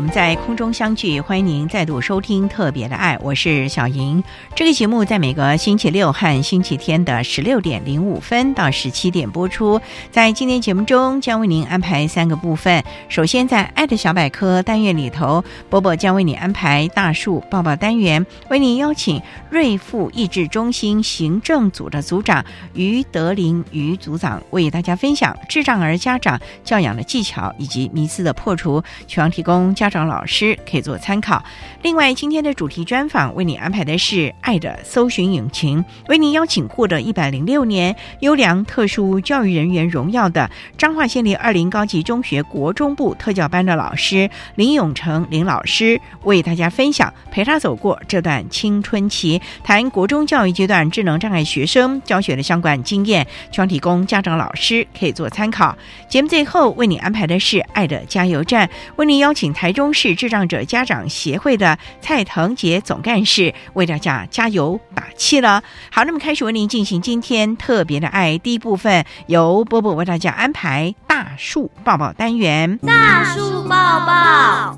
我们在空中相聚。欢迎您再度收听《特别的爱》，我是小莹。这个节目在每个星期六和星期天的十六点零五分到十七点播出。在今天节目中，将为您安排三个部分。首先，在“爱的小百科”单元里头，波波将为你安排大树抱抱单元，为您邀请瑞富益智中心行政组的组长于德林于组长为大家分享智障儿家长教养的技巧以及迷思的破除，希望提供家长、老师可以做参考。另外，今天的主题专访为你安排的是“爱的搜寻引擎”，为您邀请获得一百零六年优良特殊教育人员荣耀的彰化县立二林高级中学国中部特教班的老师林永成林老师，为大家分享陪他走过这段青春期，谈国中教育阶段智能障碍学生教学的相关经验，希望提供家长、老师可以做参考。节目最后为你安排的是“爱的加油站”，为您邀请台中中市智障者家长协会的蔡腾杰总干事为大家加油打气了。好，那么开始为您进行今天特别的爱第一部分，由波波为大家安排大树抱抱单元。大树抱抱，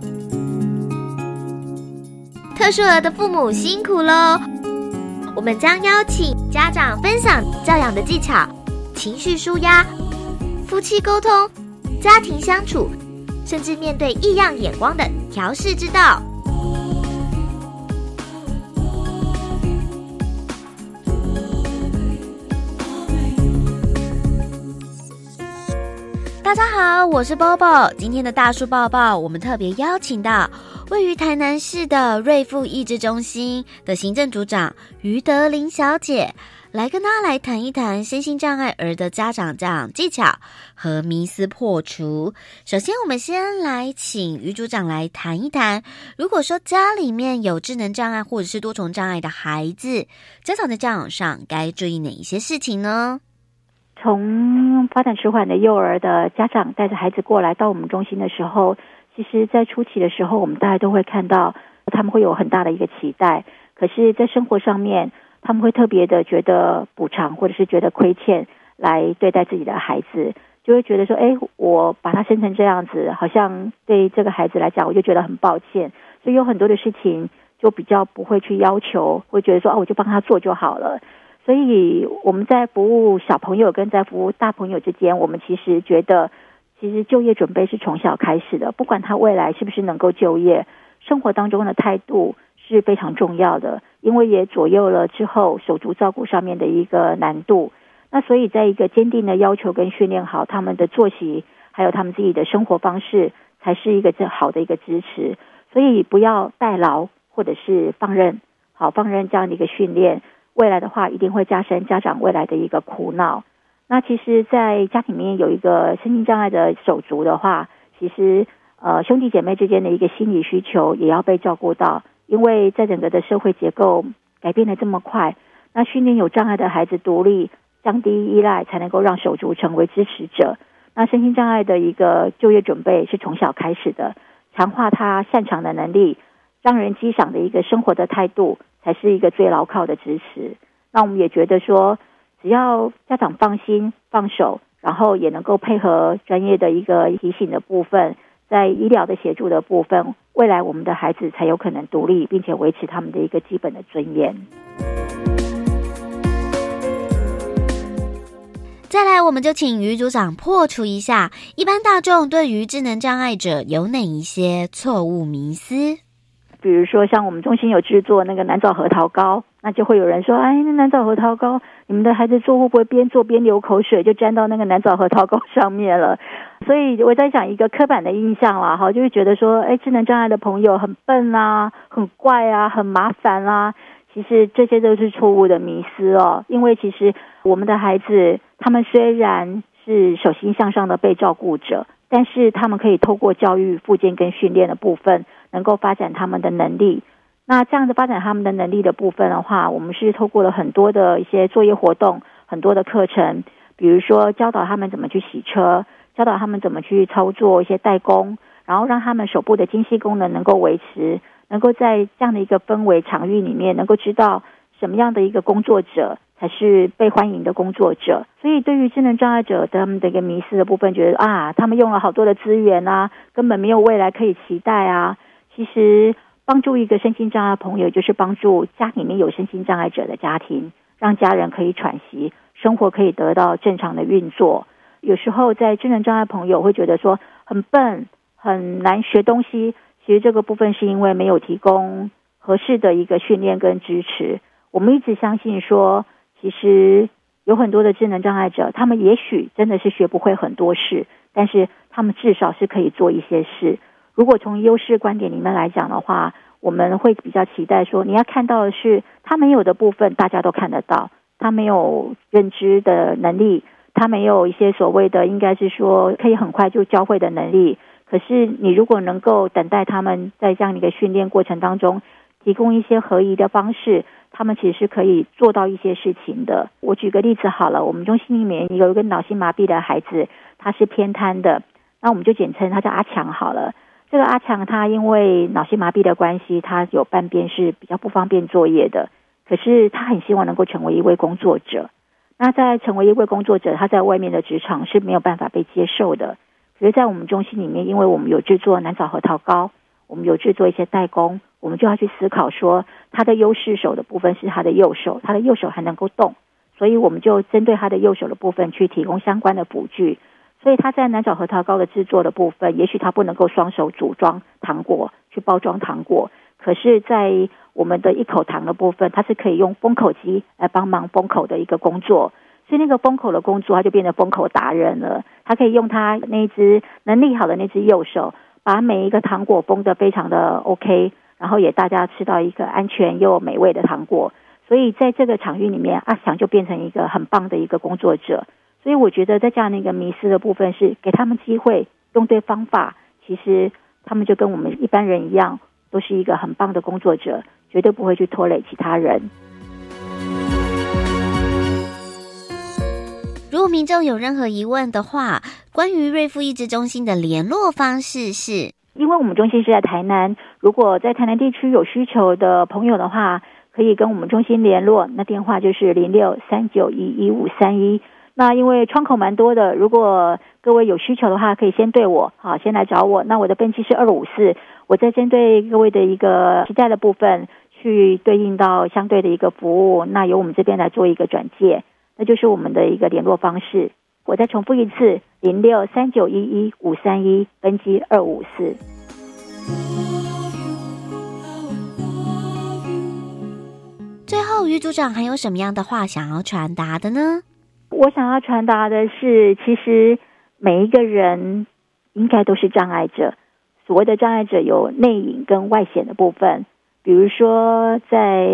特殊儿的父母辛苦喽！我们将邀请家长分享教养的技巧、情绪舒压、夫妻沟通、家庭相处。甚至面对异样眼光的调试之道。大家好，我是包包。今天的大树抱抱，我们特别邀请到位于台南市的瑞富益智中心的行政组长于德林小姐。来跟他来谈一谈身心障碍儿的家长教养技巧和迷思破除。首先，我们先来请于组长来谈一谈，如果说家里面有智能障碍或者是多重障碍的孩子，家长在教养上该注意哪一些事情呢？从发展迟缓的幼儿的家长带着孩子过来到我们中心的时候，其实，在初期的时候，我们大家都会看到他们会有很大的一个期待，可是，在生活上面。他们会特别的觉得补偿，或者是觉得亏欠来对待自己的孩子，就会觉得说：“哎，我把他生成这样子，好像对这个孩子来讲，我就觉得很抱歉。”所以有很多的事情就比较不会去要求，会觉得说：“哦，我就帮他做就好了。”所以我们在服务小朋友跟在服务大朋友之间，我们其实觉得，其实就业准备是从小开始的，不管他未来是不是能够就业，生活当中的态度。是非常重要的，因为也左右了之后手足照顾上面的一个难度。那所以，在一个坚定的要求跟训练好他们的作息，还有他们自己的生活方式，才是一个最好的一个支持。所以不要代劳或者是放任，好放任这样的一个训练，未来的话一定会加深家长未来的一个苦恼。那其实，在家庭里面有一个身心障碍的手足的话，其实呃兄弟姐妹之间的一个心理需求也要被照顾到。因为在整个的社会结构改变的这么快，那训练有障碍的孩子独立、降低依赖，才能够让手足成为支持者。那身心障碍的一个就业准备是从小开始的，强化他擅长的能力，让人激赏的一个生活的态度，才是一个最牢靠的支持。那我们也觉得说，只要家长放心放手，然后也能够配合专业的一个提醒的部分，在医疗的协助的部分，未来我们的孩子才有可能独立，并且维持他们的一个基本的尊严。再来，我们就请于组长破除一下一般大众对于智能障碍者有哪一些错误迷思。比如说，像我们中心有制作那个南枣核桃糕，那就会有人说：“哎，那南枣核桃糕，你们的孩子做会不会边做边流口水，就沾到那个南枣核桃糕上面了？” 所以我在讲一个刻板的印象啦，哈，就是觉得说：“哎，智能障碍的朋友很笨啊，很怪啊，很麻烦啊。”其实这些都是错误的迷思哦，因为其实我们的孩子，他们虽然是手心向上的被照顾者，但是他们可以透过教育、附件跟训练的部分。能够发展他们的能力，那这样子发展他们的能力的部分的话，我们是透过了很多的一些作业活动，很多的课程，比如说教导他们怎么去洗车，教导他们怎么去操作一些代工，然后让他们手部的精细功能能够维持，能够在这样的一个氛围场域里面，能够知道什么样的一个工作者才是被欢迎的工作者。所以，对于智能障碍者他们的一个迷失的部分，觉得啊，他们用了好多的资源啊，根本没有未来可以期待啊。其实，帮助一个身心障碍朋友，就是帮助家里面有身心障碍者的家庭，让家人可以喘息，生活可以得到正常的运作。有时候，在智能障碍朋友会觉得说很笨、很难学东西，其实这个部分是因为没有提供合适的一个训练跟支持。我们一直相信说，其实有很多的智能障碍者，他们也许真的是学不会很多事，但是他们至少是可以做一些事。如果从优势观点里面来讲的话，我们会比较期待说，你要看到的是他没有的部分，大家都看得到。他没有认知的能力，他没有一些所谓的应该是说可以很快就教会的能力。可是你如果能够等待他们在这样一个训练过程当中，提供一些合宜的方式，他们其实是可以做到一些事情的。我举个例子好了，我们中心里面有一个脑性麻痹的孩子，他是偏瘫的，那我们就简称他叫阿强好了。这个阿强他因为脑性麻痹的关系，他有半边是比较不方便作业的。可是他很希望能够成为一位工作者。那在成为一位工作者，他在外面的职场是没有办法被接受的。可是，在我们中心里面，因为我们有制作南枣核桃糕，我们有制作一些代工，我们就要去思考说，他的优势手的部分是他的右手，他的右手还能够动，所以我们就针对他的右手的部分去提供相关的辅具。所以他在南枣核桃糕的制作的部分，也许他不能够双手组装糖果去包装糖果，可是，在我们的一口糖的部分，它是可以用封口机来帮忙封口的一个工作。所以那个封口的工作，他就变成封口达人了。他可以用他那只能力好的那只右手，把每一个糖果封的非常的 OK，然后也大家吃到一个安全又美味的糖果。所以在这个场域里面，阿翔就变成一个很棒的一个工作者。所以我觉得，在这样的一个迷失的部分，是给他们机会，用对方法，其实他们就跟我们一般人一样，都是一个很棒的工作者，绝对不会去拖累其他人。如果民众有任何疑问的话，关于瑞富益智中心的联络方式是，因为我们中心是在台南，如果在台南地区有需求的朋友的话，可以跟我们中心联络，那电话就是零六三九一一五三一。那因为窗口蛮多的，如果各位有需求的话，可以先对我，好，先来找我。那我的分期是二五四，我再针对各位的一个期待的部分，去对应到相对的一个服务，那由我们这边来做一个转介，那就是我们的一个联络方式。我再重复一次：零六三九一一五三一，分机二五四。最后，于组长还有什么样的话想要传达的呢？我想要传达的是，其实每一个人应该都是障碍者。所谓的障碍者有内隐跟外显的部分，比如说在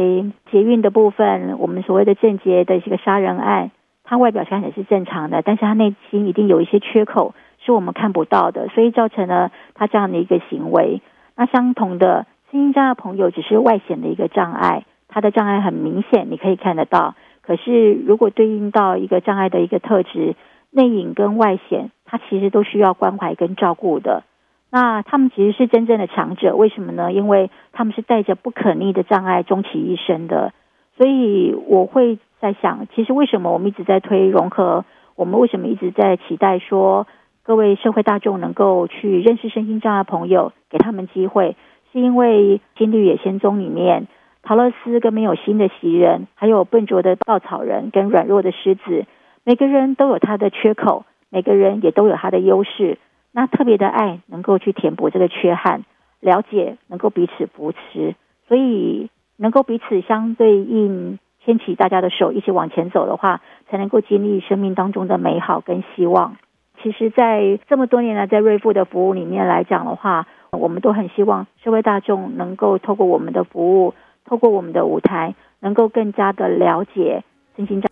捷运的部分，我们所谓的正捷的一个杀人案，他外表看起来是正常的，但是他内心一定有一些缺口是我们看不到的，所以造成了他这样的一个行为。那相同的，身心障碍朋友只是外显的一个障碍，他的障碍很明显，你可以看得到。可是，如果对应到一个障碍的一个特质，内隐跟外显，它其实都需要关怀跟照顾的。那他们其实是真正的强者，为什么呢？因为他们是带着不可逆的障碍终其一生的。所以我会在想，其实为什么我们一直在推融合我们为什么一直在期待说各位社会大众能够去认识身心障碍朋友，给他们机会，是因为《金绿野仙踪》里面陶乐斯跟没有心的袭人，还有笨拙的稻草人跟软弱的狮子，每个人都有他的缺口，每个人也都有他的优势。那特别的爱能够去填补这个缺憾，了解能够彼此扶持，所以能够彼此相对应，牵起大家的手一起往前走的话，才能够经历生命当中的美好跟希望。其实，在这么多年来，在瑞富的服务里面来讲的话，我们都很希望社会大众能够透过我们的服务，透过我们的舞台，能够更加的了解身心障。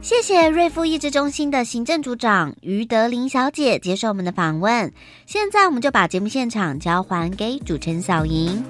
谢谢瑞富益智中心的行政组长于德林小姐接受我们的访问。现在，我们就把节目现场交还给主持人小莹。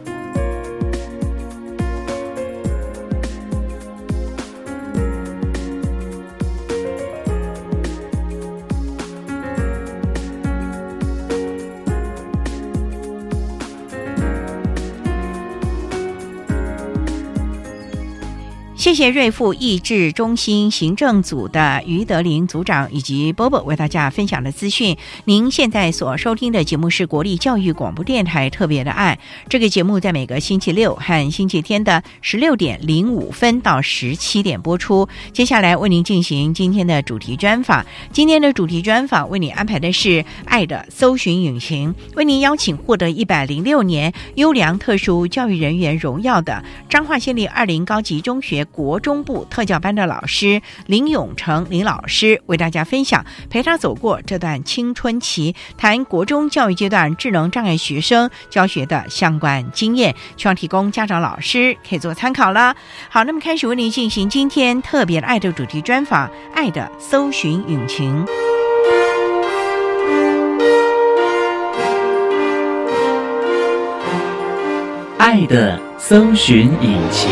谢谢瑞富益智中心行政组的于德林组长以及波波为大家分享的资讯。您现在所收听的节目是国立教育广播电台特别的爱。这个节目在每个星期六和星期天的十六点零五分到十七点播出。接下来为您进行今天的主题专访。今天的主题专访为您安排的是“爱的搜寻引擎”，为您邀请获得一百零六年优良特殊教育人员荣耀的彰化县立二林高级中学。国中部特教班的老师林永成林老师为大家分享陪他走过这段青春期，谈国中教育阶段智能障碍学生教学的相关经验，希望提供家长老师可以做参考了。好，那么开始为您进行今天特别的爱的主题专访，《爱的搜寻引擎》。爱的搜寻引擎。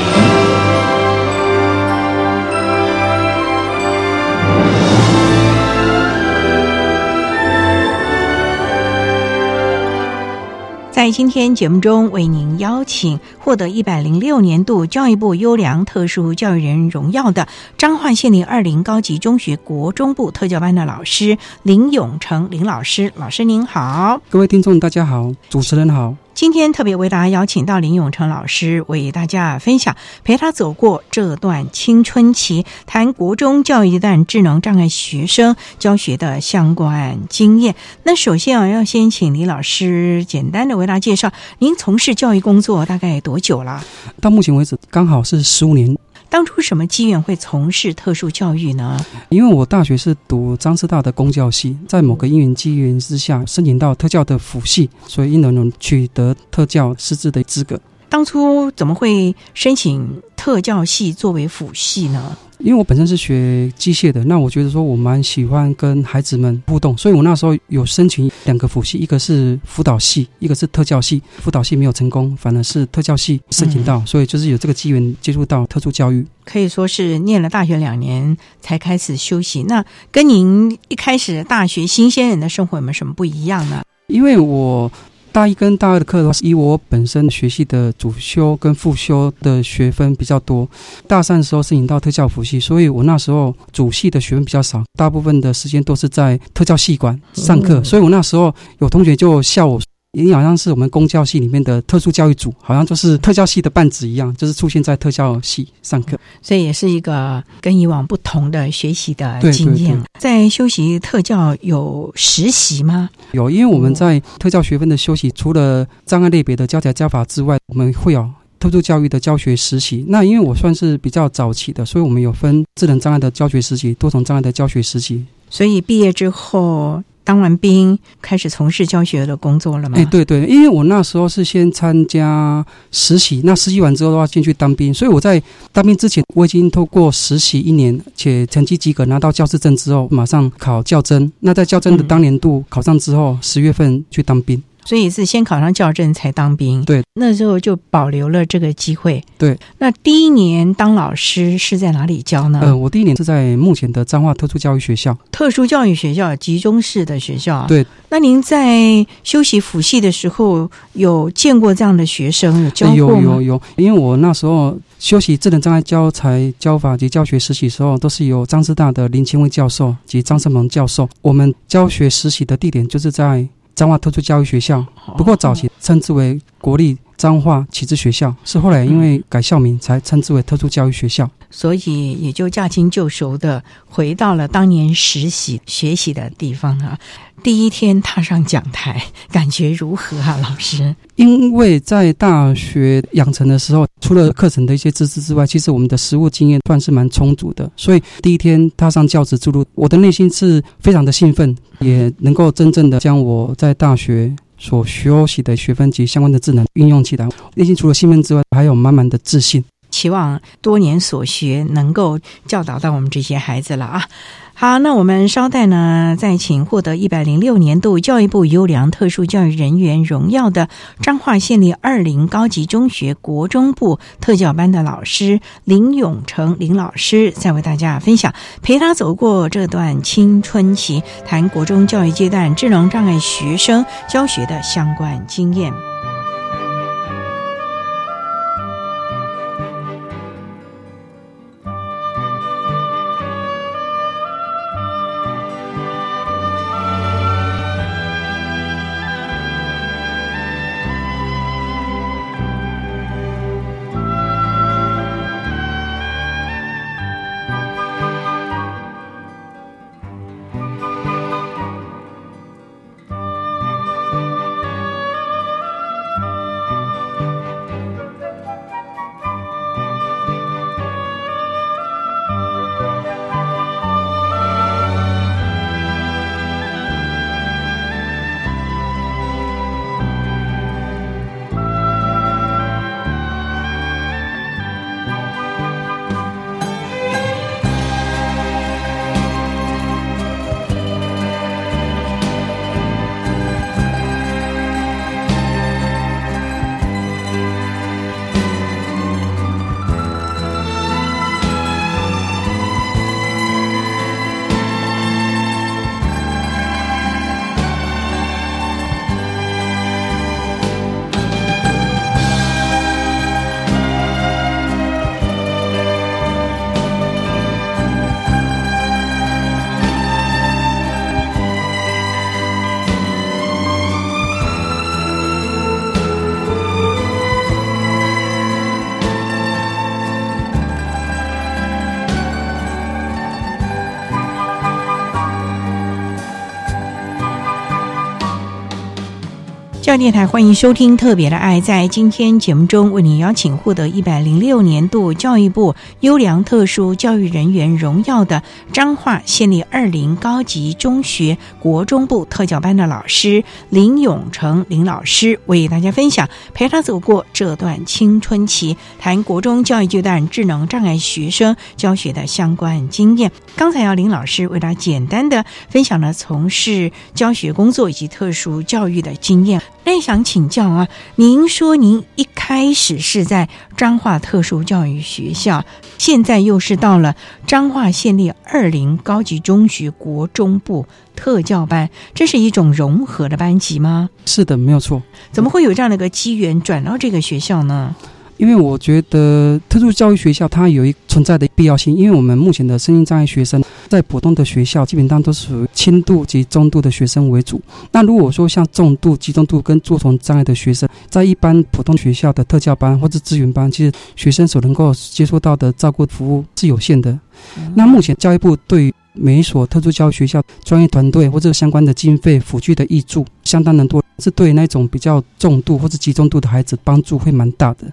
今天节目中，为您邀请获得一百零六年度教育部优良特殊教育人荣耀的彰化县立二零高级中学国中部特教班的老师林永成林老师。老师您好，各位听众大家好，主持人好。今天特别为大家邀请到林永成老师，为大家分享陪他走过这段青春期，谈国中教育一段智能障碍学生教学的相关经验。那首先啊，要先请李老师简单的为大家介绍，您从事教育工作大概多久了？到目前为止，刚好是十五年。当初什么机缘会从事特殊教育呢？因为我大学是读张师大的公教系，在某个因缘机缘之下，申请到特教的辅系，所以因而能取得特教师资的资格。当初怎么会申请特教系作为辅系呢？因为我本身是学机械的，那我觉得说我蛮喜欢跟孩子们互动，所以我那时候有申请两个辅系，一个是辅导系，一个是特教系。辅导系没有成功，反而是特教系申请到，所以就是有这个机缘接触到特殊教育。可以说是念了大学两年才开始休息。那跟您一开始大学新鲜人的生活有没有什么不一样呢？因为我。大一跟大二的课的话，以我本身学习的主修跟副修的学分比较多。大三的时候申请到特教辅系，所以我那时候主系的学分比较少，大部分的时间都是在特教系馆上课。所以我那时候有同学就笑我。你好像是我们公教系里面的特殊教育组，好像就是特教系的半子一样，就是出现在特教系上课，所以也是一个跟以往不同的学习的经验。在修习特教有实习吗？有，因为我们在特教学分的修习，除了障碍类别的教材教法之外，我们会有特殊教育的教学实习。那因为我算是比较早期的，所以我们有分智能障碍的教学实习、多重障碍的教学实习。所以毕业之后。当完兵，开始从事教学的工作了吗？哎，对对，因为我那时候是先参加实习，那实习完之后的话进去当兵，所以我在当兵之前，我已经透过实习一年，且成绩及格，拿到教师证之后，马上考教甄。那在教甄的当年度考上之后，十月份去当兵。所以是先考上教证才当兵。对，那时候就保留了这个机会。对，那第一年当老师是在哪里教呢？呃，我第一年是在目前的彰化特殊教育学校，特殊教育学校，集中式的学校。对，那您在休息辅系的时候，有见过这样的学生，有教过有吗？有有，因为我那时候休息智能障碍教材教法及教学实习时候，都是由张师大的林清威教授及张胜鹏教授。我们教学实习的地点就是在彰化特殊教育学校，不过早期称之为国立彰化启智学校，是后来因为改校名才称之为特殊教育学校。所以也就驾轻就熟的回到了当年实习学习的地方啊。第一天踏上讲台，感觉如何啊，老师？因为在大学养成的时候，除了课程的一些知识之外，其实我们的实务经验算是蛮充足的。所以第一天踏上教职之路，我的内心是非常的兴奋，也能够真正的将我在大学所学习的学分及相关的智能运用起来。内心除了兴奋之外，还有满满的自信。期望多年所学能够教导到我们这些孩子了啊！好，那我们稍待呢，再请获得一百零六年度教育部优良特殊教育人员荣耀的彰化县立二林高级中学国中部特教班的老师林永成林老师，再为大家分享陪他走过这段青春期，谈国中教育阶段智能障碍学生教学的相关经验。教电台欢迎收听《特别的爱》。在今天节目中，为您邀请获得一百零六年度教育部优良特殊教育人员荣耀的彰化县立二林高级中学国中部特教班的老师林永成林老师，为大家分享陪他走过这段青春期，谈国中教育阶段智能障碍学生教学的相关经验。刚才要林老师为大家简单的分享了从事教学工作以及特殊教育的经验。那想请教啊，您说您一开始是在彰化特殊教育学校，现在又是到了彰化县立二林高级中学国中部特教班，这是一种融合的班级吗？是的，没有错。怎么会有这样的一个机缘转到这个学校呢？因为我觉得特殊教育学校它有一存在的必要性，因为我们目前的身心障碍学生在普通的学校基本上都是属于轻度及中度的学生为主。那如果说像重度、集中度跟多重障碍的学生，在一般普通学校的特教班或者资源班，其实学生所能够接触到的照顾服务是有限的。那目前教育部对每一所特殊教育学校专业团队或者相关的经费辅具的益助相当的多，是对那种比较重度或者集中度的孩子帮助会蛮大的。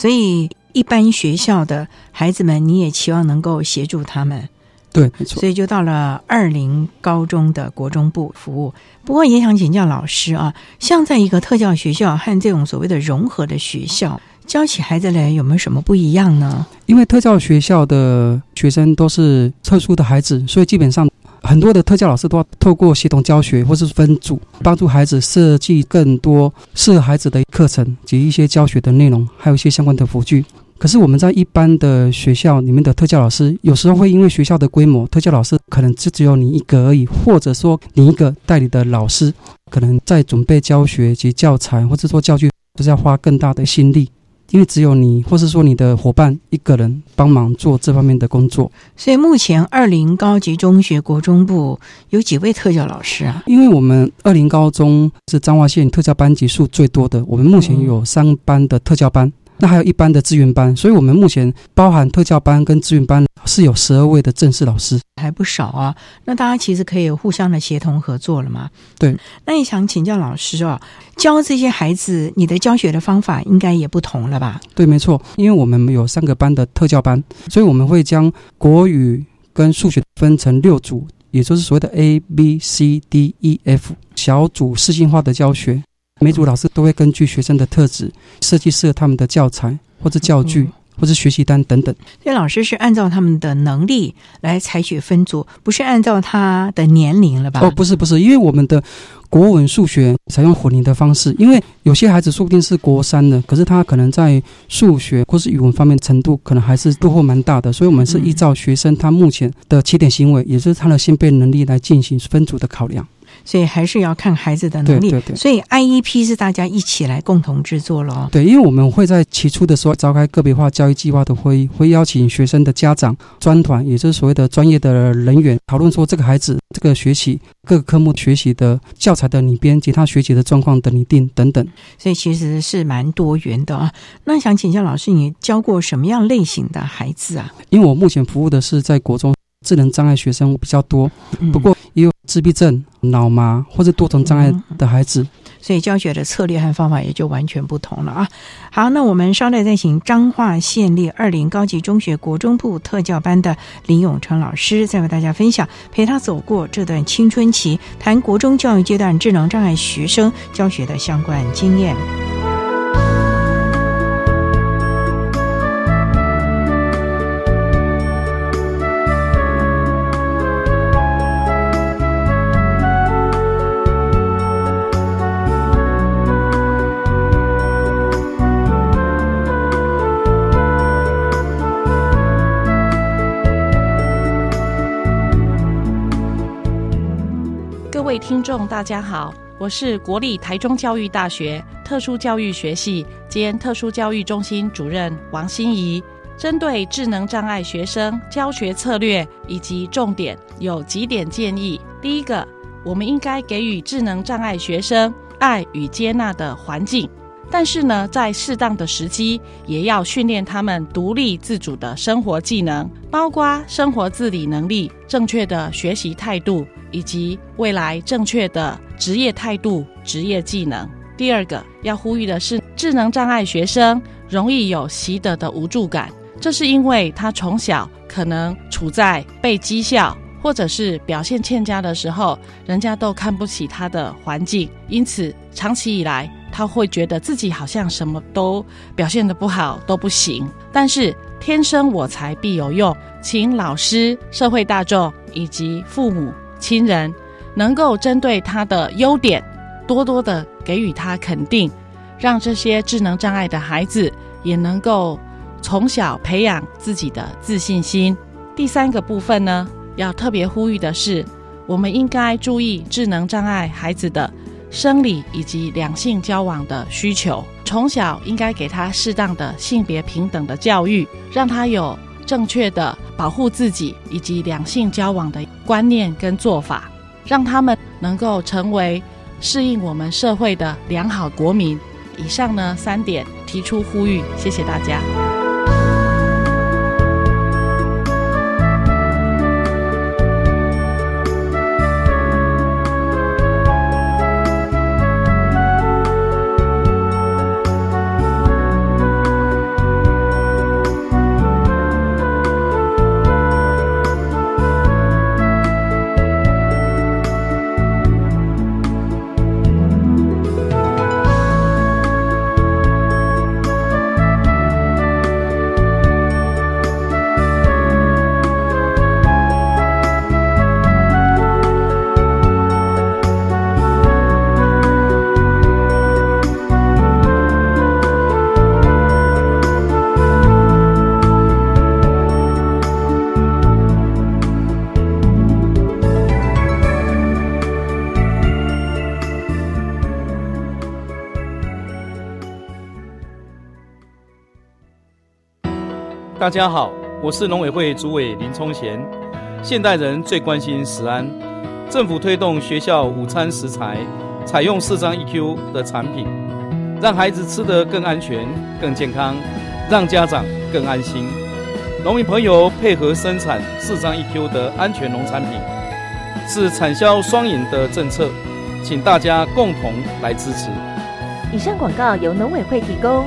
所以一般学校的孩子们，你也期望能够协助他们，对，没错所。以就到了二零高中的国中部服务。不过也想请教老师啊，像在一个特教学校和这种所谓的融合的学校，教起孩子来有没有什么不一样呢？因为特教学校的学生都是特殊的孩子，所以基本上很多的特教老师都要透过协同教学或是分组，帮助孩子设计更多适合孩子的课程及一些教学的内容，还有一些相关的辅具。可是我们在一般的学校里面的特教老师，有时候会因为学校的规模，特教老师可能就只有你一个而已，或者说你一个代理的老师，可能在准备教学及教材或者说教具，都是要花更大的心力。因为只有你，或是说你的伙伴一个人帮忙做这方面的工作，所以目前二零高级中学国中部有几位特教老师啊？因为我们二零高中是彰化县特教班级数最多的，我们目前有三班的特教班。那还有一般的资源班，所以我们目前包含特教班跟资源班是有十二位的正式老师，还不少啊。那大家其实可以互相的协同合作了嘛？对。那你想请教老师啊，教这些孩子，你的教学的方法应该也不同了吧？对，没错。因为我们有三个班的特教班，所以我们会将国语跟数学分成六组，也就是所谓的 A B C D E F 小组适性化的教学。每组老师都会根据学生的特质设计适合他们的教材或者教具或者学习单等等。所以老师是按照他们的能力来采取分组，不是按照他的年龄了吧？哦，不是不是，因为我们的国文、数学采用混龄的方式，因为有些孩子说不定是国三的，可是他可能在数学或是语文方面程度可能还是落后蛮大的，所以我们是依照学生他目前的起点行为，也就是他的先辈能力来进行分组的考量。所以还是要看孩子的能力。对对对。所以 IEP 是大家一起来共同制作了。对，因为我们会在起初的时候召开个别化教育计划的会议，会邀请学生的家长、专团，也就是所谓的专业的人员，讨论说这个孩子这个学习各个科目学习的教材的拟编及他学习的状况的拟定等等。所以其实是蛮多元的啊。那想请教老师，你教过什么样类型的孩子啊？因为我目前服务的是在国中。智能障碍学生比较多，不过也有自闭症、脑麻或者多重障碍的孩子，所以教学的策略和方法也就完全不同了啊。好，那我们稍待再请彰化县立二林高级中学国中部特教班的林永成老师，再为大家分享陪他走过这段青春期，谈国中教育阶段智能障碍学生教学的相关经验。各位听众，大家好，我是国立台中教育大学特殊教育学系兼特殊教育中心主任王心怡。针对智能障碍学生教学策略以及重点，有几点建议。第一个，我们应该给予智能障碍学生爱与接纳的环境，但是呢，在适当的时机，也要训练他们独立自主的生活技能，包括生活自理能力、正确的学习态度。以及未来正确的职业态度、职业技能。第二个要呼吁的是，智能障碍学生容易有习得的无助感，这是因为他从小可能处在被讥笑或者是表现欠佳的时候，人家都看不起他的环境，因此长期以来他会觉得自己好像什么都表现的不好，都不行。但是天生我材必有用，请老师、社会大众以及父母。亲人能够针对他的优点，多多的给予他肯定，让这些智能障碍的孩子也能够从小培养自己的自信心。第三个部分呢，要特别呼吁的是，我们应该注意智能障碍孩子的生理以及两性交往的需求，从小应该给他适当的性别平等的教育，让他有。正确的保护自己以及两性交往的观念跟做法，让他们能够成为适应我们社会的良好国民。以上呢三点提出呼吁，谢谢大家。大家好，我是农委会主委林聪贤。现代人最关心食安，政府推动学校午餐食材采用四张 EQ 的产品，让孩子吃得更安全、更健康，让家长更安心。农民朋友配合生产四张 EQ 的安全农产品，是产销双赢的政策，请大家共同来支持。以上广告由农委会提供。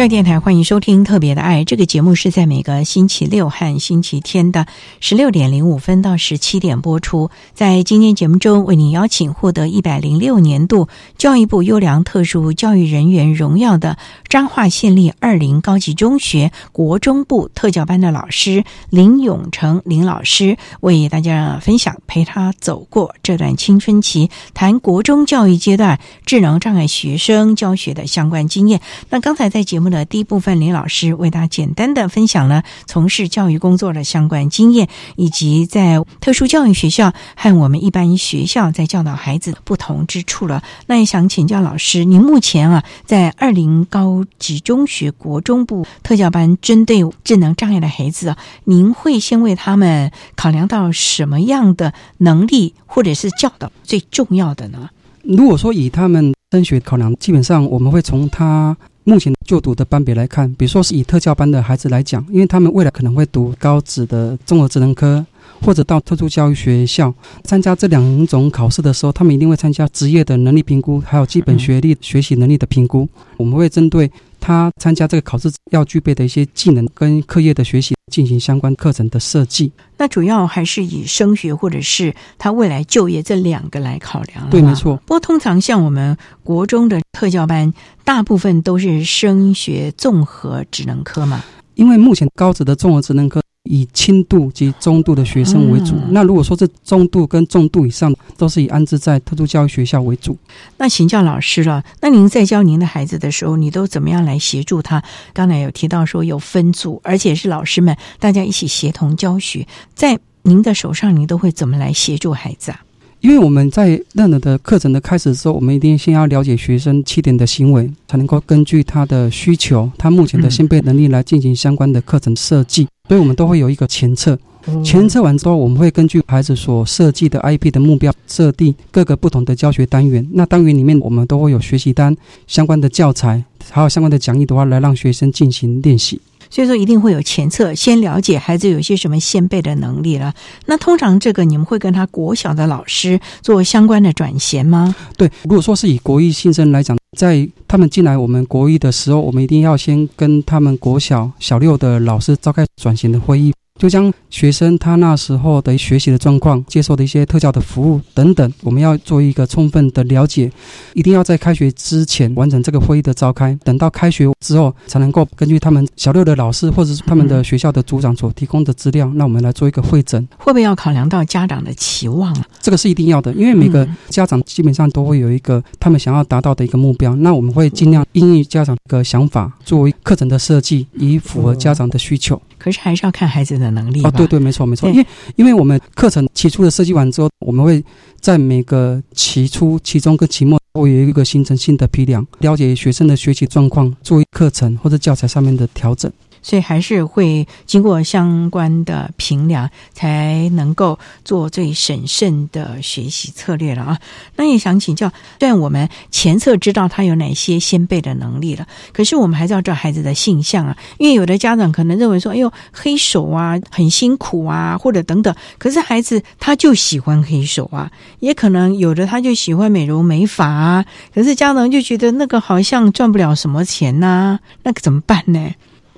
教育电台欢迎收听《特别的爱》这个节目，是在每个星期六和星期天的十六点零五分到十七点播出。在今天节目中，为您邀请获得一百零六年度教育部优良特殊教育人员荣耀的彰化县立二林高级中学国中部特教班的老师林永成林老师，为大家分享陪他走过这段青春期，谈国中教育阶段智能障碍学生教学的相关经验。那刚才在节目的第一部分，林老师为大家简单的分享了从事教育工作的相关经验，以及在特殊教育学校和我们一般学校在教导孩子不同之处了。那也想请教老师，您目前啊在二零高级中学国中部特教班，针对智能障碍的孩子啊，您会先为他们考量到什么样的能力，或者是教导最重要的呢？如果说以他们升学考量，基本上我们会从他。目前就读的班别来看，比如说是以特教班的孩子来讲，因为他们未来可能会读高职的综合智能科，或者到特殊教育学校参加这两种考试的时候，他们一定会参加职业的能力评估，还有基本学历学习能力的评估。我们会针对他参加这个考试要具备的一些技能跟课业的学习进行相关课程的设计。那主要还是以升学或者是他未来就业这两个来考量。对，没错。不过通常像我们国中的特教班，大部分都是升学综合职能科嘛。因为目前高职的综合职能科。以轻度及中度的学生为主。那如果说是中度跟重度以上，都是以安置在特殊教育学校为主。那请教老师了，那您在教您的孩子的时候，你都怎么样来协助他？刚才有提到说有分组，而且是老师们大家一起协同教学，在您的手上，您都会怎么来协助孩子啊？因为我们在任何的课程的开始的时候，我们一定先要了解学生起点的行为，才能够根据他的需求、他目前的先备能力来进行相关的课程设计。所以我们都会有一个前测，前测完之后，我们会根据孩子所设计的 IP 的目标，设定各个不同的教学单元。那单元里面，我们都会有学习单、相关的教材，还有相关的讲义的话，来让学生进行练习。所以说，一定会有前测，先了解孩子有些什么先辈的能力了。那通常这个你们会跟他国小的老师做相关的转衔吗？对，如果说是以国一新生来讲。在他们进来我们国一的时候，我们一定要先跟他们国小小六的老师召开转型的会议，就将学生他那时候的学习的状况、接受的一些特教的服务等等，我们要做一个充分的了解，一定要在开学之前完成这个会议的召开。等到开学之后，才能够根据他们小六的老师或者是他们的学校的组长所提供的资料，那我们来做一个会诊。会不会要考量到家长的期望啊？这个是一定要的，因为每个家长基本上都会有一个他们想要达到的一个目标，那我们会尽量因应家长的想法，作为课程的设计，以符合家长的需求。可是还是要看孩子的能力啊！对对，没错没错。因为因为我们课程起初的设计完之后，我们会在每个期初、期中跟期末会有一个形成性的批量，了解学生的学习状况，作为课程或者教材上面的调整。所以还是会经过相关的评量，才能够做最审慎的学习策略了啊。那也想请教，虽然我们前侧知道他有哪些先辈的能力了，可是我们还是要知道孩子的性向啊。因为有的家长可能认为说，哎呦，黑手啊，很辛苦啊，或者等等。可是孩子他就喜欢黑手啊，也可能有的他就喜欢美容美发啊。可是家长就觉得那个好像赚不了什么钱呐，那可怎么办呢？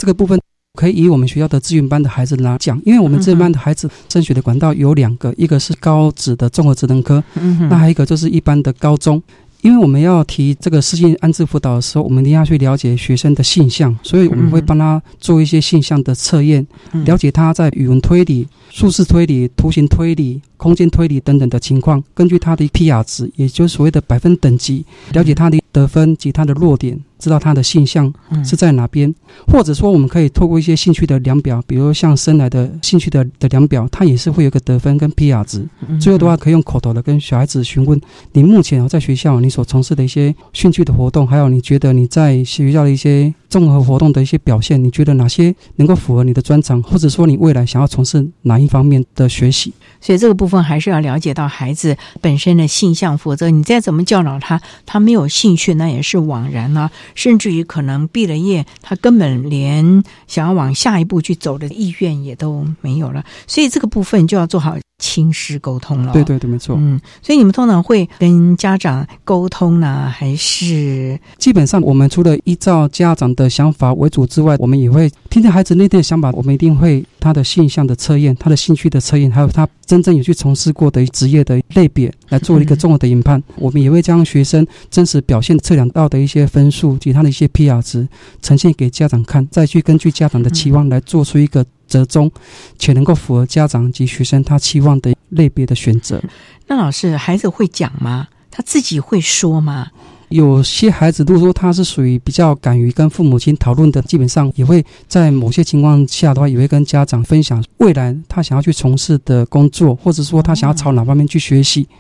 这个部分可以以我们学校的资源班的孩子来讲，因为我们资源班的孩子升学的管道有两个，一个是高职的综合职能科，那还有一个就是一般的高中。因为我们要提这个适性安置辅导的时候，我们一定要去了解学生的性向，所以我们会帮他做一些性向的测验，了解他在语文推理、数字推理、图形推理、空间推理等等的情况，根据他的 PR 值，也就是所谓的百分等级，了解他的得分及他的弱点。知道他的性向是在哪边，或者说我们可以透过一些兴趣的量表，比如像生来的兴趣的的量表，它也是会有个得分跟 PR 值。最后的话可以用口头的跟小孩子询问，你目前在学校你所从事的一些兴趣的活动，还有你觉得你在学校的一些综合活动的一些表现，你觉得哪些能够符合你的专长，或者说你未来想要从事哪一方面的学习？所以这个部分还是要了解到孩子本身的性向，否则你再怎么教导他，他没有兴趣，那也是枉然了。甚至于可能毕了业，他根本连想要往下一步去走的意愿也都没有了。所以这个部分就要做好亲师沟通了。对对对，没错。嗯，所以你们通常会跟家长沟通呢，还是基本上我们除了依照家长的想法为主之外，我们也会听听孩子内在的想法。我们一定会他的性向的测验，他的兴趣的测验，还有他真正有去从事过的职业的类别，来做一个综合的研判。我们也会将学生真实表现测量到的一些分数及他的一些 PR 值呈现给家长看，再去根据家长的期望来做出一个折中，且能够符合家长及学生他期望的类别的选择。那老师，孩子会讲吗？他自己会说吗？有些孩子，如果说他是属于比较敢于跟父母亲讨论的，基本上也会在某些情况下的话，也会跟家长分享未来他想要去从事的工作，或者说他想要朝哪方面去学习。嗯，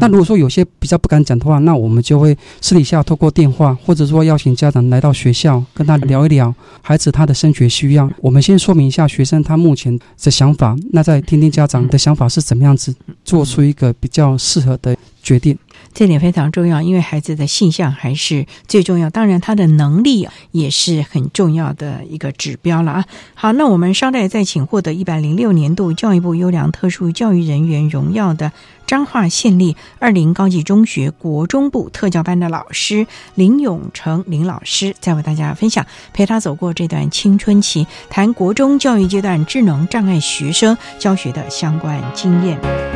那如果说有些比较不敢讲的话，那我们就会私底下透过电话，或者说邀请家长来到学校跟他聊一聊孩子他的升学需要。我们先说明一下学生他目前的想法，那再听听家长的想法是怎么样子，做出一个比较适合的决定。这点非常重要，因为孩子的性向还是最重要，当然他的能力也是很重要的一个指标了啊。好，那我们稍待再请获得一百零六年度教育部优良特殊教育人员荣耀的彰化县立二零高级中学国中部特教班的老师林永成林老师，再为大家分享陪他走过这段青春期，谈国中教育阶段智能障碍学生教学的相关经验。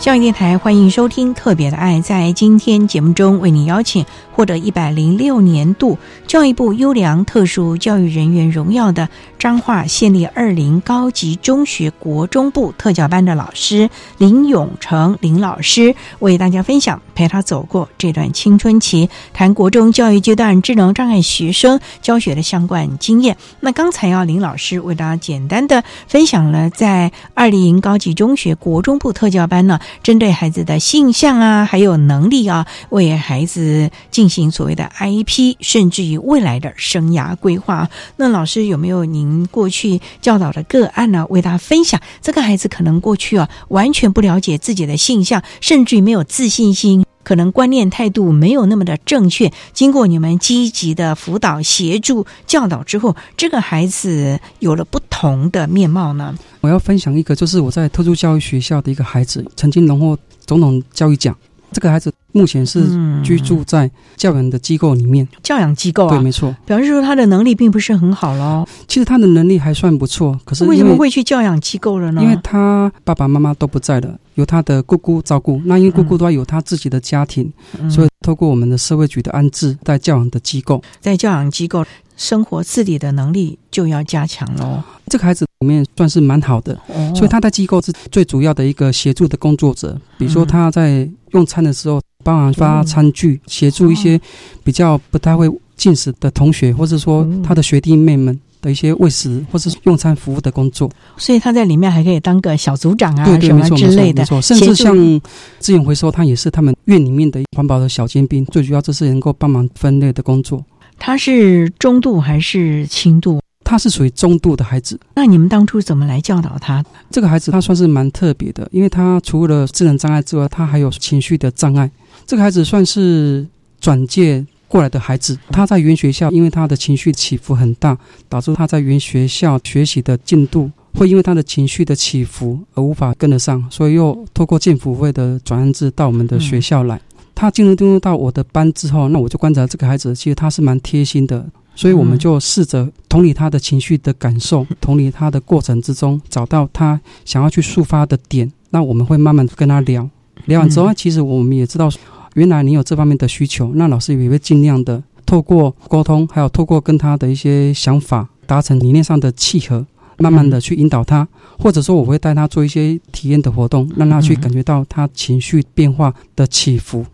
教育电台欢迎收听《特别的爱》。在今天节目中，为您邀请获得一百零六年度教育部优良特殊教育人员荣耀的彰化县立二林高级中学国中部特教班的老师林永成林老师，为大家分享陪他走过这段青春期，谈国中教育阶段智能障碍学生教学的相关经验。那刚才要林老师为大家简单的分享了在二林高级中学国中部特教班呢。针对孩子的性向啊，还有能力啊，为孩子进行所谓的 IP，甚至于未来的生涯规划。那老师有没有您过去教导的个案呢？为大家分享，这个孩子可能过去啊完全不了解自己的性向，甚至于没有自信心。可能观念态度没有那么的正确，经过你们积极的辅导、协助、教导之后，这个孩子有了不同的面貌呢。我要分享一个，就是我在特殊教育学校的一个孩子，曾经荣获总统教育奖。这个孩子目前是居住在教养的机构里面，教养机构啊，对，没错，表示说他的能力并不是很好喽。其实他的能力还算不错，可是为什么会去教养机构了呢？因为他爸爸妈妈都不在了。由他的姑姑照顾，那因为姑姑都要有他自己的家庭，所以透过我们的社会局的安置，在教养的机构，在教养机构生活自理的能力就要加强喽。这个孩子里面算是蛮好的，所以他在机构是最主要的一个协助的工作者。比如说他在用餐的时候，帮忙发餐具，协助一些比较不太会进食的同学，或者说他的学弟妹们。的一些喂食或是用餐服务的工作，所以他在里面还可以当个小组长啊，什么之类的。甚至像资源回收，他也是他们院里面的环保的小尖兵。最主要就是能够帮忙分类的工作。他是中度还是轻度？他是属于中度的孩子。那你们当初怎么来教导他？这个孩子他算是蛮特别的，因为他除了智能障碍之外，他还有情绪的障碍。这个孩子算是转介。过来的孩子，他在原学校，因为他的情绪起伏很大，导致他在原学校学习的进度会因为他的情绪的起伏而无法跟得上，所以又透过建福会的转安置到我们的学校来。他进入进入到我的班之后，那我就观察这个孩子，其实他是蛮贴心的，所以我们就试着同理他的情绪的感受，同理他的过程之中，找到他想要去抒发的点。那我们会慢慢跟他聊聊完之后，其实我们也知道。原来你有这方面的需求，那老师也会尽量的透过沟通，还有透过跟他的一些想法达成理念上的契合，慢慢的去引导他，或者说我会带他做一些体验的活动，让他去感觉到他情绪变化的起伏。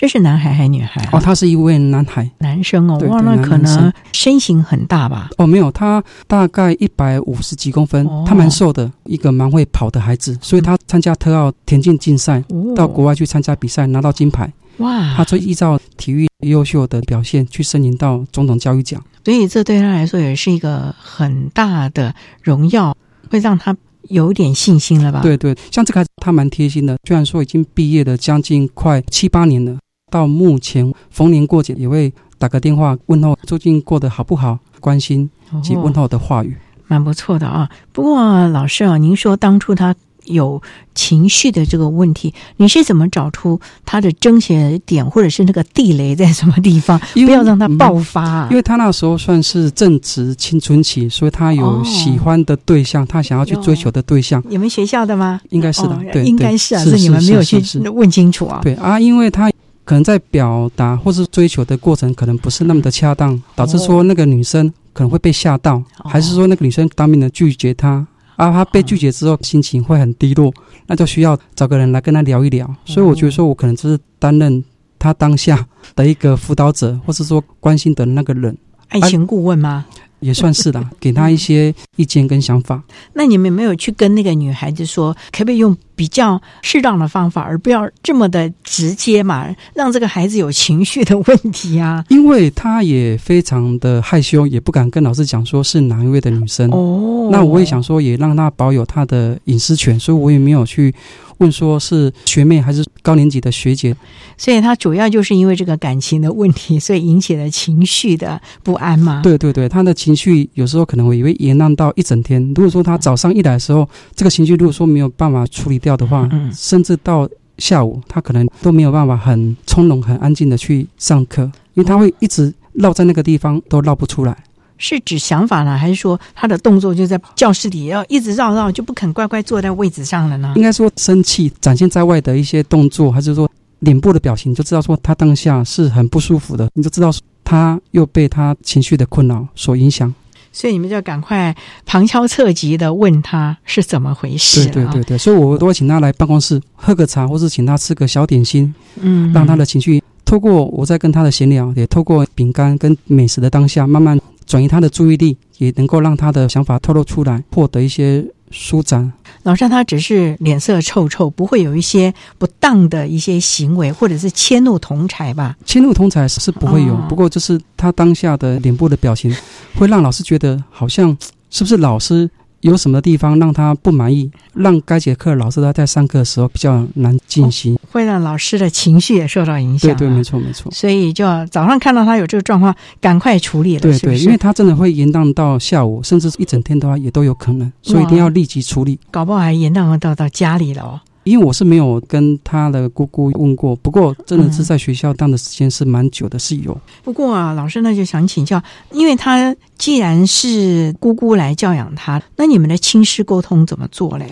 这是男孩还是女孩？哦，他是一位男孩，男生哦。哇，那可能身形很大吧？哦，没有，他大概一百五十几公分，他蛮瘦的，一个蛮会跑的孩子，所以他参加特奥田径竞赛，到国外去参加比赛，拿到金牌。哇！他就依照体育优秀的表现去申请到总统教育奖，所以这对他来说也是一个很大的荣耀，会让他有点信心了吧？对对，像这个他蛮贴心的，虽然说已经毕业了将近快七八年了，到目前逢年过节也会打个电话问候最近过得好不好，关心及问候的话语，蛮不错的啊。不过老师啊，您说当初他。有情绪的这个问题，你是怎么找出他的症结点，或者是那个地雷在什么地方？不要让他爆发。因为他那时候算是正值青春期，所以他有喜欢的对象，他想要去追求的对象。你们学校的吗？应该是的，对，应该是啊，是你们没有去问清楚啊。对啊，因为他可能在表达或是追求的过程，可能不是那么的恰当，导致说那个女生可能会被吓到，还是说那个女生当面的拒绝他。啊，他被拒绝之后，心情会很低落，那就需要找个人来跟他聊一聊。所以我觉得说，我可能就是担任他当下的一个辅导者，或是说关心的那个人，爱情顾问吗？也算是的，给他一些意见跟想法。那你们有没有去跟那个女孩子说，可不可以用比较适当的方法，而不要这么的直接嘛？让这个孩子有情绪的问题啊？因为他也非常的害羞，也不敢跟老师讲说是哪一位的女生。哦，那我也想说，也让他保有他的隐私权，所以我也没有去。问说是学妹还是高年级的学姐，所以他主要就是因为这个感情的问题，所以引起了情绪的不安嘛。对对对，他的情绪有时候可能会会延宕到一整天。如果说他早上一来的时候，这个情绪如果说没有办法处理掉的话，甚至到下午他可能都没有办法很从容、很安静的去上课，因为他会一直绕在那个地方都绕不出来。是指想法呢，还是说他的动作就在教室里要一直绕绕，就不肯乖乖坐在位置上了呢？应该说生气展现在外的一些动作，还是说脸部的表情，就知道说他当下是很不舒服的，你就知道他又被他情绪的困扰所影响。所以你们就赶快旁敲侧击的问他是怎么回事、对对对对，所以我都会请他来办公室喝个茶，或是请他吃个小点心，嗯，让他的情绪透过我在跟他的闲聊，也透过饼干跟美食的当下，慢慢转移他的注意力，也能够让他的想法透露出来，获得一些舒展。老师他只是脸色臭臭，不会有一些不当的一些行为，或者是迁怒同才吧？迁怒同才是不会有，哦不过就是他当下的脸部的表情，会让老师觉得好像是不是老师有什么地方让他不满意，让该节课老师他在上课的时候比较难进行。会让老师的情绪也受到影响、对对，没。错没错。所以就要早上看到他有这个状况，赶快处理了，对对，是是？因为他真的会延宕到下午，甚至一整天的话也都有可能，所以一定要立即处理。搞不好还延宕到到家里了哦。因为我是没有跟他的姑姑问过，不过真的是在学校当的时间是蛮久的，是有。不过啊，老师呢就想请教，因为他既然是姑姑来教养他，那你们的亲师沟通怎么做嘞？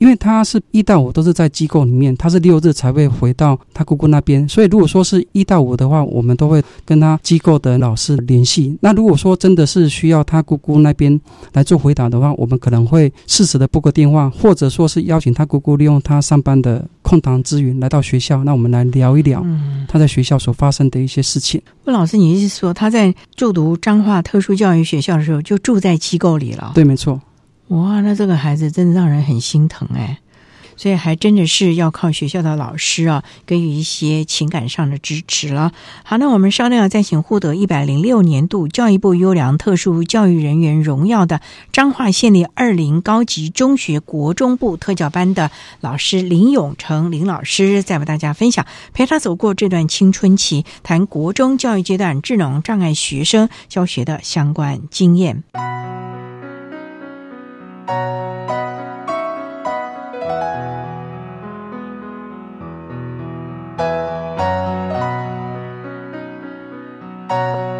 因为他是一到五都是在机构里面，他是六日才会回到他姑姑那边，所以如果说是一到五的话，我们都会跟他机构的老师联系。那如果说真的是需要他姑姑那边来做回答的话，我们可能会适时的拨个电话，或者说是邀请他姑姑利用他上班的空档资源来到学校，那我们来聊一聊嗯，他在学校所发生的一些事情。问老师，你意思说他在就读彰化特殊教育学校的时候就住在机构里了？对，没错。哇，那这个孩子真的让人很心疼哎。所以还真的是要靠学校的老师啊，给予一些情感上的支持了。好，那我们稍后再请获得一百零六年度教育部优良特殊教育人员荣耀的彰化县立二林高级中学国中部特教班的老师林永成林老师，再为大家分享陪他走过这段青春期，谈国中教育阶段智能障碍学生教学的相关经验。thank you.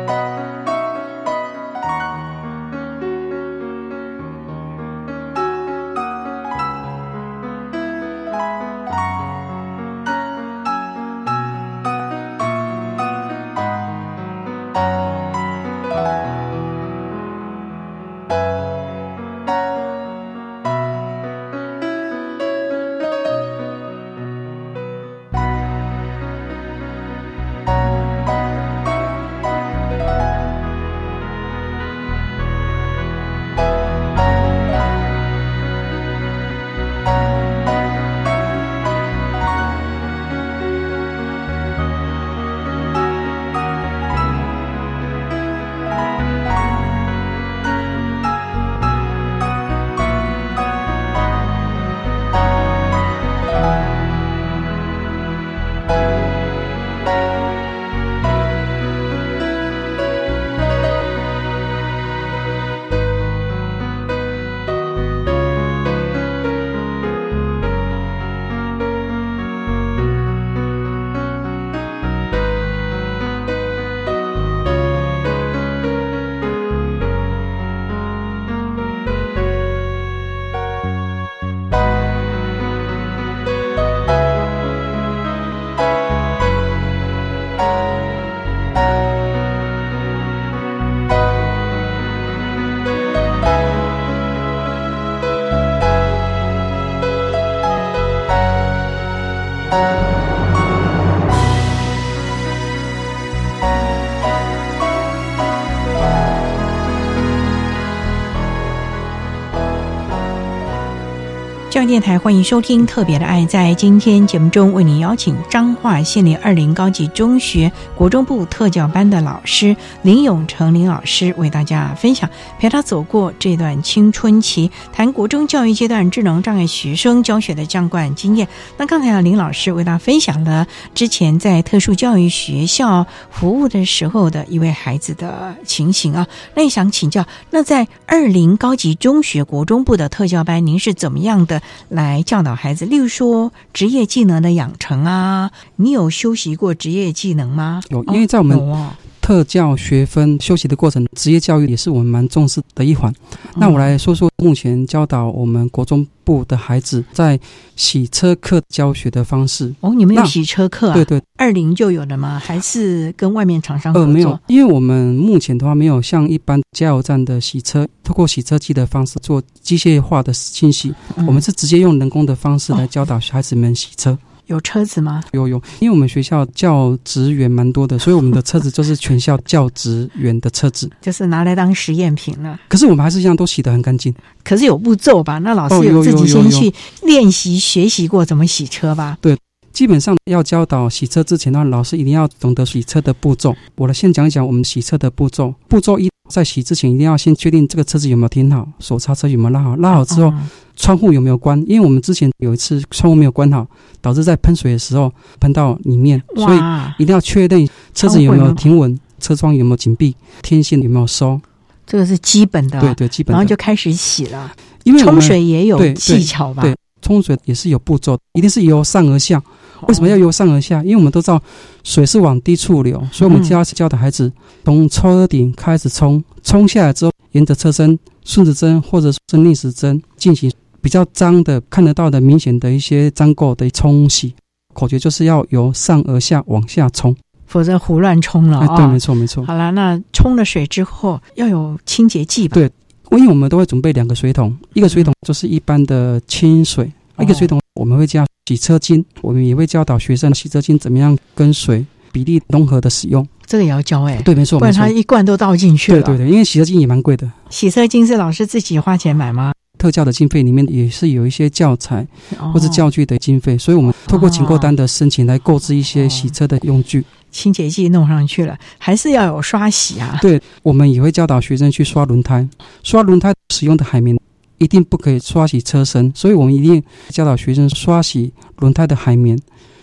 教育电台欢迎收听《特别的爱》。在今天节目中，为您邀请彰化县立二林高级中学国中部特教班的老师林永成林老师，为大家分享陪他走过这段青春期，谈国中教育阶段智能障碍学生教学的相关经验。那刚才啊，林老师为大家分享了之前在特殊教育学校服务的时候的一位孩子的情形啊。那也想请教，那在二林高级中学国中部的特教班，您是怎么样的？来教导孩子，例如说职业技能的养成啊，你有修习过职业技能吗？有，因为在我们哦特教学分休息的过程，职业教育也是我们蛮重视的一环。那我来说说目前教导我们国中部的孩子在洗车课教学的方式。哦，你们有洗车课啊？对对，二零就有了吗？还是跟外面厂商合呃，没有，因为我们目前的话没有像一般加油站的洗车，透过洗车机的方式做机械化的清洗，嗯我们是直接用人工的方式来教导孩子们洗车。有车子吗？有有，因为我们学校教职员蛮多的，所以我们的车子就是全校教职员的车子。就是拿来当实验品了。可是我们还是一样都洗得很干净。可是有步骤吧？那老师有自己先去练习学习过怎么洗车吧？对，基本上要教导洗车之前呢，老师一定要懂得洗车的步骤。我来先讲一讲我们洗车的步骤。步骤一，在洗之前一定要先确定这个车子有没有停好，手刹车有没有拉好，拉好之后。嗯窗户有没有关？因为我们之前有一次窗户没有关好，导致在喷水的时候喷到里面，所以，一定要确认车子有没有停稳，车窗有没有紧闭，天线有没有收。这个是基本的，对对，基本然。后就开始洗了。因为冲水也有技巧吧？对，冲水也是有步骤，一定是由上而下。为什么要由上而下？因为我们都知道水是往低处流，所以我们就要教的孩子从车顶开始冲，冲下来之后，沿着车身顺时针或者是逆时针进行比较脏的、看得到的明显的一些脏垢的冲洗。口诀就是要由上而下往下冲。否则胡乱冲了哎，啊、对，没错，没错。好了，那冲了水之后要有清洁剂吧？对因为我们都会准备两个水桶，一个水桶就是一般的清水，哦一个水桶我们会教洗车精，我们也会教导学生洗车精怎么样跟水比例融合的使用。这个也要教哎、对，没错，不然它。一罐都倒进去了。对对对，因为洗车精也蛮贵的，洗车精是老师自己花钱买吗？特教的经费里面也是有一些教材哦或者教具的经费，所以我们透过请购单的申请来购置一些洗车的用具。清洁剂弄上去了，还是要有刷洗啊。对，我们也会教导学生去刷轮胎，刷轮胎使用的海绵一定不可以刷洗车身，所以我们一定教导学生刷洗轮胎的海绵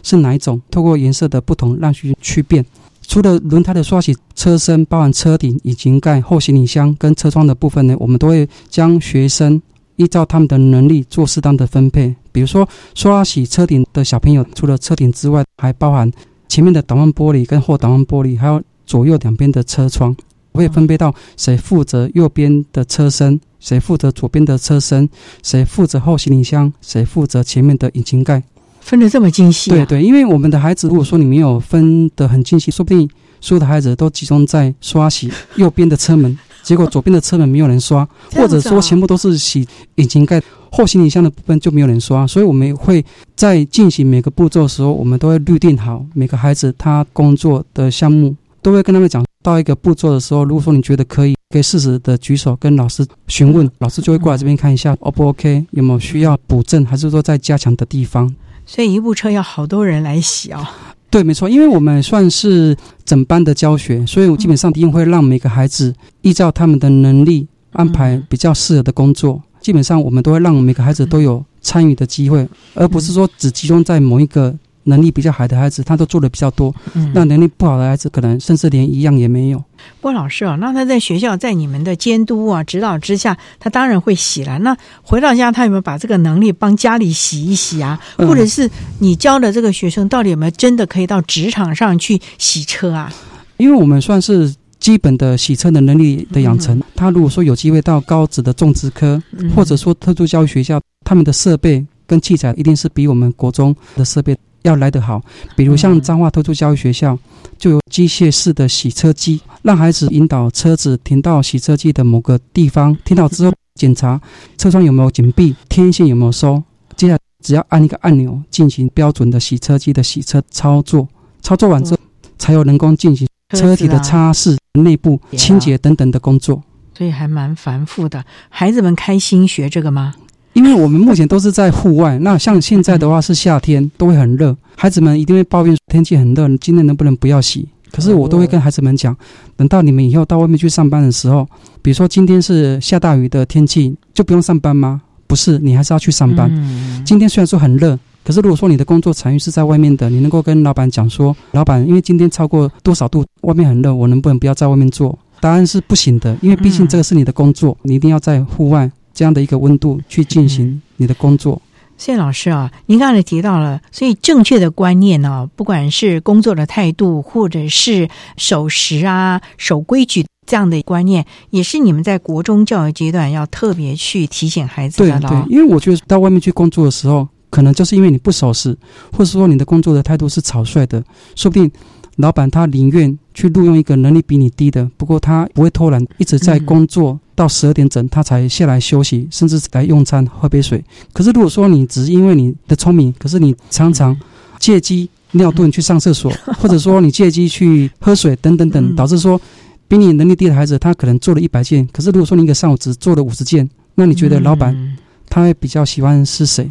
是哪一种，透过颜色的不同让学去区辨。除了轮胎的刷洗车身，包含车顶、引擎盖、后行李箱跟车窗的部分呢，我们都会将学生依照他们的能力做适当的分配。比如说，刷洗车顶的小朋友，除了车顶之外，还包含前面的挡风玻璃跟后挡风玻璃，还有左右两边的车窗。我会分配到谁负责右边的车身，谁负责左边的车身，谁负责后行李箱，谁负责前面的引擎盖。分得这么精细、啊，对对，因为我们的孩子，如果说你没有分得很精细，说不定所有的孩子都集中在刷洗 右边的车门，结果左边的车门没有人刷，或者说全部都是洗引擎盖、后行李箱的部分就没有人刷，所以我们会在进行每个步骤的时候，我们都会预定好每个孩子他工作的项目，都会跟他们讲到一个步骤的时候，如果说你觉得可以，可以适时的举手跟老师询问，老师就会过来这边看一下 O 不 OK，有没有需要补正，还是说在加强的地方。所以一部车要好多人来洗哦。对，没错，因为我们算是整班的教学，所以我基本上一定会让每个孩子依照他们的能力安排比较适合的工作。基本上我们都会让每个孩子都有参与的机会，而不是说只集中在某一个能力比较好的孩子，他都做的比较多。嗯那能力不好的孩子，可能甚至连一样也没有。不过老师啊，那他在学校在你们的监督啊、指导之下，他当然会洗了。那回到家，他有没有把这个能力帮家里洗一洗啊？嗯或者是你教的这个学生，到底有没有真的可以到职场上去洗车啊？因为我们算是基本的洗车的能力的养成。他如果说有机会到高职的种植科，嗯或者说特殊教育学校，他们的设备跟器材一定是比我们国中的设备要来得好。比如像彰化特殊教育学校，就有机械式的洗车机，让孩子引导车子停到洗车机的某个地方，停好之后检查车窗有没有紧闭，天线有没有收。接下来只要按一个按钮进行标准的洗车机的洗车操作，操作完之后才有人工进行车体的擦拭、内部清洁等等的工作。所以还蛮繁复的。孩子们开心学这个吗？因为我们目前都是在户外，那像现在的话是夏天，都会很热，孩子们一定会抱怨天气很热，今天能不能不要洗？可是我都会跟孩子们讲，等到你们以后到外面去上班的时候，比如说今天是下大雨的天气，就不用上班吗？不是，你还是要去上班。嗯今天虽然说很热，可是如果说你的工作场域是在外面的，你能够跟老板讲说，老板，因为今天超过多少度，外面很热，我能不能不要在外面做？答案是不行的，因为毕竟这个是你的工作，你一定要在户外这样的一个温度去进行你的工作。谢老师啊，您刚才提到了，所以正确的观念呢、不管是工作的态度，或者是守时啊、守规矩这样的观念，也是你们在国中教育阶段要特别去提醒孩子对的咯。，对因为我觉得到外面去工作的时候，可能就是因为你不守时，或者说你的工作的态度是草率的，说不定老板他宁愿去录用一个能力比你低的，不过他不会偷懒，一直在工作到十二点整，他才下来休息，甚至来用餐喝杯水。可是如果说你只是因为你的聪明，可是你常常借机尿遁去上厕所，或者说你借机去喝水等等等，导致说比你能力低的孩子，他可能做了一百件，可是如果说你一个上午只做了五十件，那你觉得老板嗯他会比较喜欢是谁？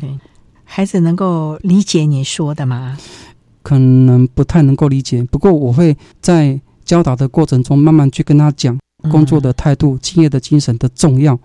孩子能够理解你说的吗？可能不太能够理解。不过我会在教导的过程中，慢慢去跟他讲工作的态度、敬业的精神的重要，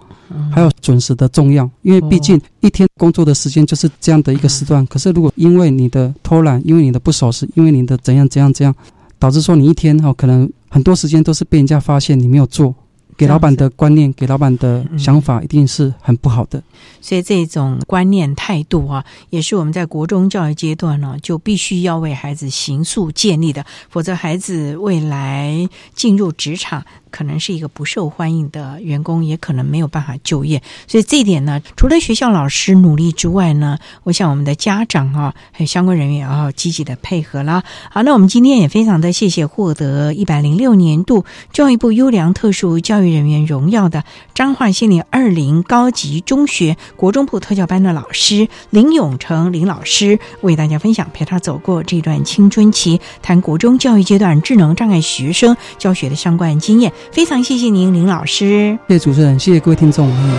还有准时的重要。因为毕竟一天工作的时间就是这样的一个时段。可是如果因为你的偷懒，因为你的不守时，因为你的怎样怎样怎样，导致说你一天哦，可能很多时间都是被人家发现你没有做。给老板的观念，给老板的想法，一定是很不好的。所以这种观念态度啊，也是我们在国中教育阶段呢，就必须要为孩子形塑建立的，否则孩子未来进入职场，可能是一个不受欢迎的员工，也可能没有办法就业。所以这一点呢，除了学校老师努力之外呢，我想我们的家长啊，还有相关人员也要积极的配合啦。好，那我们今天也非常的谢谢获得一百零六年度教育部优良特殊教育人员荣耀的彰化县立二零高级中学国中部特教班的老师林永成林老师，为大家分享陪他走过这段青春期，谈国中教育阶段智能障碍学生教学的相关经验。非常谢谢您，林老师。谢谢主持人，谢谢各位听众。嗯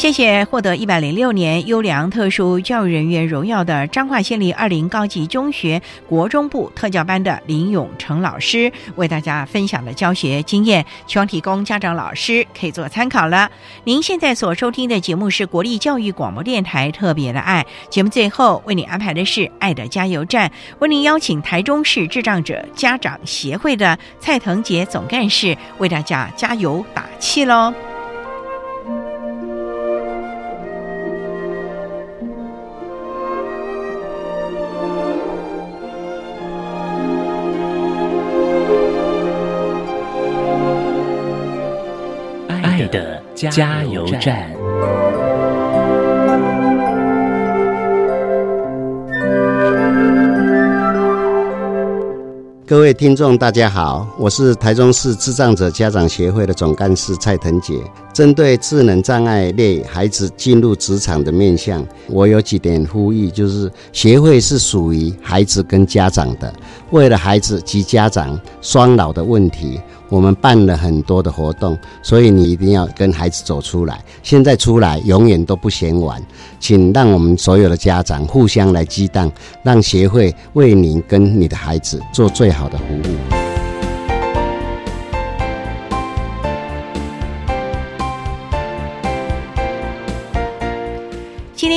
谢谢获得一百零六年优良特殊教育人员荣耀的彰化县立二林高级中学国中部特教班的林永成老师，为大家分享的教学经验，希望提供家长老师可以做参考了。您现在所收听的节目是国立教育广播电台特别的爱节目，最后为你安排的是爱的加油站，为您邀请台中市智障者家长协会的蔡腾杰总干事为大家加油打气喽。加油站。各位听众，大家好，我是台中市智障者家长协会的总干事蔡腾杰。针对智能障碍类孩子进入职场的面向，我有几点呼吁，就是协会是属于孩子跟家长的，为了孩子及家长双老的问题，我们办了很多的活动，所以你一定要跟孩子走出来。现在出来永远都不嫌晚，请让我们所有的家长互相来激荡，让协会为您跟你的孩子做最好的服务。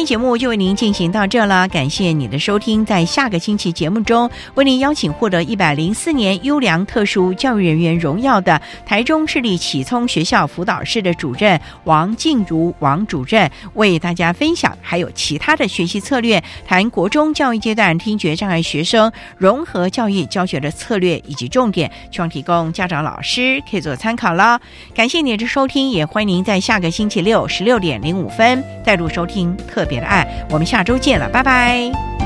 节目就为您进行到这了，感谢你的收听。在下个星期节目中，为您邀请获得一百零四年优良特殊教育人员荣耀的台中市立启聪学校辅导室的主任王静茹王主任，为大家分享还有其他的学习策略，谈国中教育阶段听觉障碍学生融合教育教学的策略以及重点，希望提供家长老师可以做参考了。感谢您的收听，也欢迎您在下个星期六十六点零五分再度收听特别的爱。我们下周见了，拜拜。